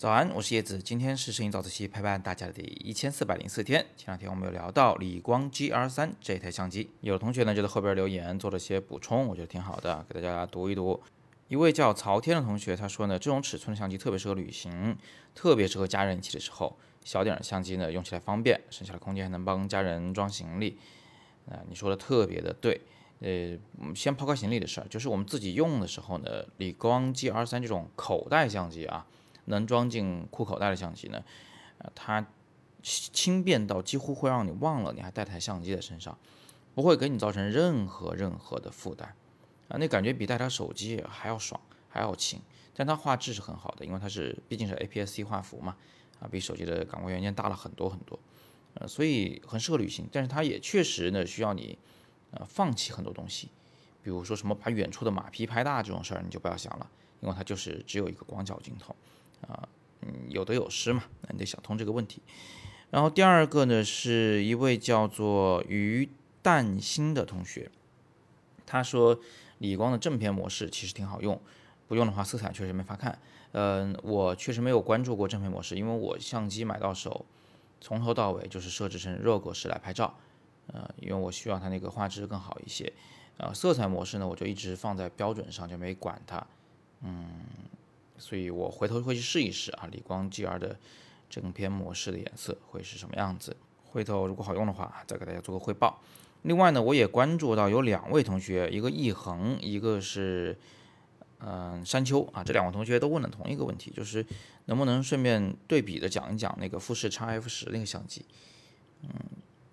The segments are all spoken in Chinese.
早安，我是叶子，今天是摄影早自习陪伴大家的第一千四百零四天。前两天我们有聊到理光 GR 三这台相机，有同学呢就在后边留言做了些补充，我觉得挺好的，给大家读一读。一位叫曹天的同学他说呢，这种尺寸的相机特别适合旅行，特别适合家人一起的时候，小点的相机呢用起来方便，剩下的空间还能帮家人装行李。啊，你说的特别的对。呃，先抛开行李的事儿，就是我们自己用的时候呢，理光 GR 三这种口袋相机啊。能装进裤口袋的相机呢，呃，它轻便到几乎会让你忘了你还带台相机在身上，不会给你造成任何任何的负担，啊，那感觉比带台手机还要爽，还要轻。但它画质是很好的，因为它是毕竟是 APS-C 画幅嘛，啊，比手机的感光元件大了很多很多，呃，所以很适合旅行。但是它也确实呢需要你，呃，放弃很多东西，比如说什么把远处的马匹拍大这种事儿你就不要想了，因为它就是只有一个广角镜头。啊，嗯，有得有失嘛，那你得想通这个问题。然后第二个呢，是一位叫做于淡星的同学，他说理光的正片模式其实挺好用，不用的话色彩确实没法看。嗯，我确实没有关注过正片模式，因为我相机买到手，从头到尾就是设置成 RAW 格式来拍照，呃，因为我需要它那个画质更好一些。呃，色彩模式呢，我就一直放在标准上，就没管它。嗯。所以我回头会去试一试啊，理光 GR 的正片模式的颜色会是什么样子？回头如果好用的话，再给大家做个汇报。另外呢，我也关注到有两位同学，一个易恒，一个是嗯山丘啊，这两位同学都问了同一个问题，就是能不能顺便对比的讲一讲那个富士 x F 十那个相机？嗯，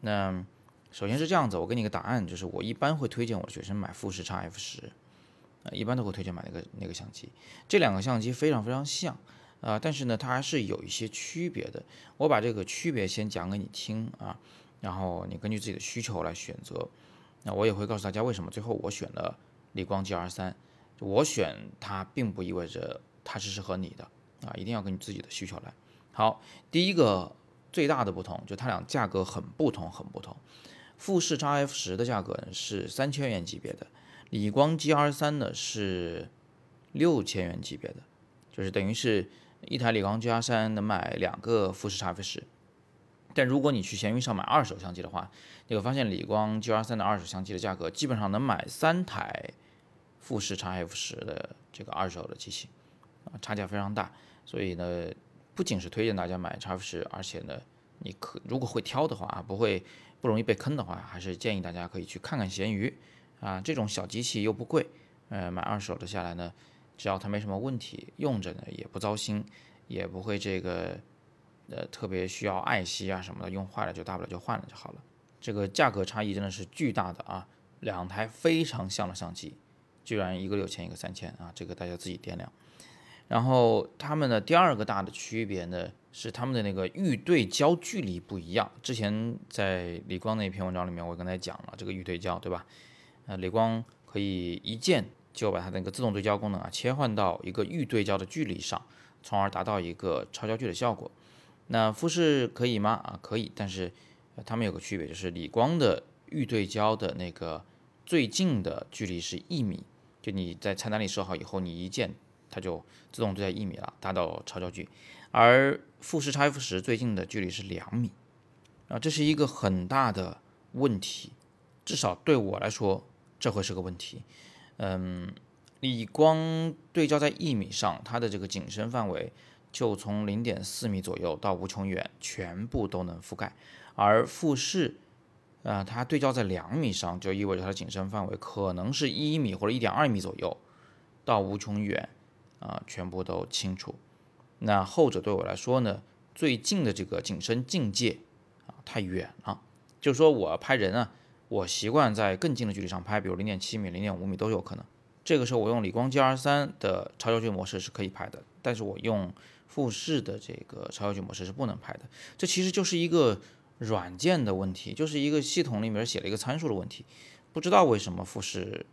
那首先是这样子，我给你个答案，就是我一般会推荐我的学生买富士 x F 十一般都会推荐买那个那个相机，这两个相机非常非常像，啊，但是呢，它还是有一些区别的。我把这个区别先讲给你听啊，然后你根据自己的需求来选择。那我也会告诉大家为什么最后我选了理光 GR 三。我选它并不意味着它是适合你的啊，一定要根据自己的需求来。好，第一个最大的不同就它俩价格很不同，很不同。富士 x F 十的价格是三千元级别的。理光 GR 三呢是六千元级别的，就是等于是一台理光 GR 三能买两个富士 x F 十。但如果你去闲鱼上买二手相机的话，你会发现理光 GR 三的二手相机的价格基本上能买三台富士 x F 十的这个二手的机器，啊，差价非常大。所以呢，不仅是推荐大家买 x F 十，而且呢，你可如果会挑的话啊，不会不容易被坑的话，还是建议大家可以去看看闲鱼。啊，这种小机器又不贵，呃，买二手的下来呢，只要它没什么问题，用着呢也不糟心，也不会这个，呃，特别需要爱惜啊什么的，用坏了就大不了就换了就好了。这个价格差异真的是巨大的啊，两台非常像的相机，居然一个六千一个三千啊，这个大家自己掂量。然后它们的第二个大的区别呢，是它们的那个预对焦距离不一样。之前在李光那篇文章里面，我跟大家讲了这个预对焦，对吧？呃，理光可以一键就把它那个自动对焦功能啊切换到一个预对焦的距离上，从而达到一个超焦距的效果。那富士可以吗？啊，可以，但是它们有个区别，就是理光的预对焦的那个最近的距离是一米，就你在菜单里设好以后，你一键它就自动对在一米了，达到超焦距。而富士 x F 十最近的距离是两米，啊，这是一个很大的问题，至少对我来说。这会是个问题，嗯，理光对焦在一米上，它的这个景深范围就从零点四米左右到无穷远，全部都能覆盖。而富士，啊，它对焦在两米上，就意味着它的景深范围可能是一米或者一点二米左右，到无穷远，啊，全部都清楚。那后者对我来说呢，最近的这个景深境界啊太远了，就是说我拍人啊。我习惯在更近的距离上拍，比如零点七米、零点五米都有可能。这个时候我用理光 GR 三的超焦距模式是可以拍的，但是我用富士的这个超焦距模式是不能拍的。这其实就是一个软件的问题，就是一个系统里面写了一个参数的问题。不知道为什么富士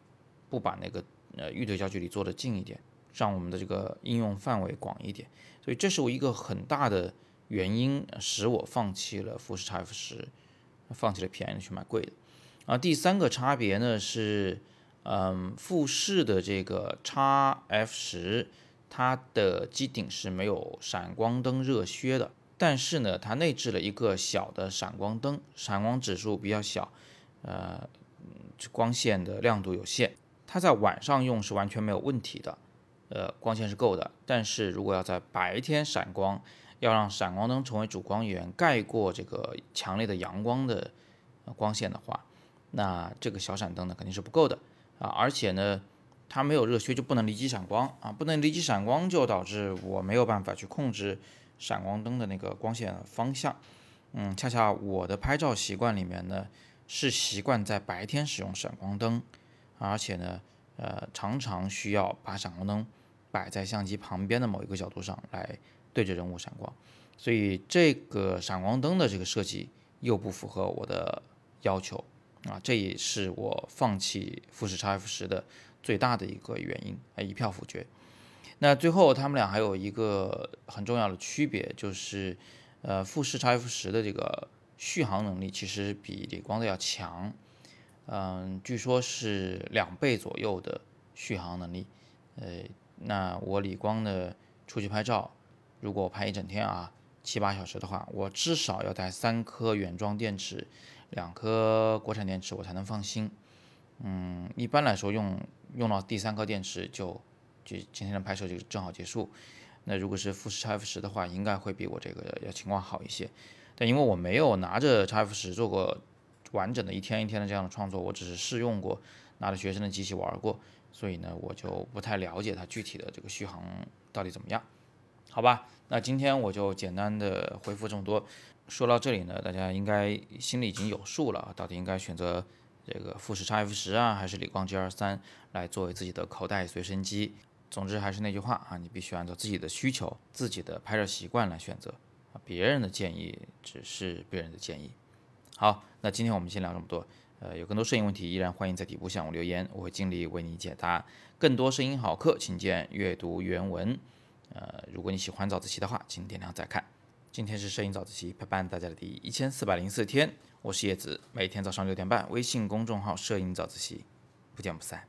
不把那个呃预对焦距离做得近一点，让我们的这个应用范围广一点。所以这是我一个很大的原因，使我放弃了富士 X F 十，放弃了便宜的去买贵的。啊，第三个差别呢是，嗯，富士的这个 x F 十，它的机顶是没有闪光灯热靴的，但是呢，它内置了一个小的闪光灯，闪光指数比较小，呃，光线的亮度有限，它在晚上用是完全没有问题的，呃，光线是够的。但是如果要在白天闪光，要让闪光灯成为主光源，盖过这个强烈的阳光的光线的话，那这个小闪灯呢肯定是不够的啊，而且呢。它没有热靴就不能离机闪光啊，不能离机闪光就导致我没有办法去控制闪光灯的那个光线方向。嗯，恰恰我的拍照习惯里面呢是习惯在白天使用闪光灯，而且呢，呃，常常需要把闪光灯摆在相机旁边的某一个角度上来对着人物闪光，所以这个闪光灯的这个设计又不符合我的要求啊，这也是我放弃富士 X F 十的。最大的一个原因，啊，一票否决。那最后他们俩还有一个很重要的区别，就是，呃，富士 X F 十的这个续航能力其实比理光的要强，嗯，据说是两倍左右的续航能力。呃，那我理光的出去拍照，如果我拍一整天啊，七八小时的话，我至少要带三颗原装电池，两颗国产电池，我才能放心。嗯，一般来说用。用到第三颗电池就就今天的拍摄就正好结束。那如果是富士 X F 十的话，应该会比我这个要情况好一些。但因为我没有拿着 X F 十做过完整的一天一天的这样的创作，我只是试用过，拿着学生的机器玩过，所以呢，我就不太了解它具体的这个续航到底怎么样。好吧，那今天我就简单的回复这么多。说到这里呢，大家应该心里已经有数了，到底应该选择。这个富士 X F 十啊，还是理光 G R 三来作为自己的口袋随身机。总之还是那句话啊，你必须按照自己的需求、自己的拍摄习惯来选择啊。别人的建议只是别人的建议。好，那今天我们先聊这么多。呃，有更多摄影问题，依然欢迎在底部向我留言，我会尽力为你解答。更多摄影好课，请见阅读原文。呃，如果你喜欢早自习的话，请点亮再看。今天是摄影早自习陪伴大家的第一千四百零四天。我是叶子，每天早上六点半，微信公众号“摄影早自习”，不见不散。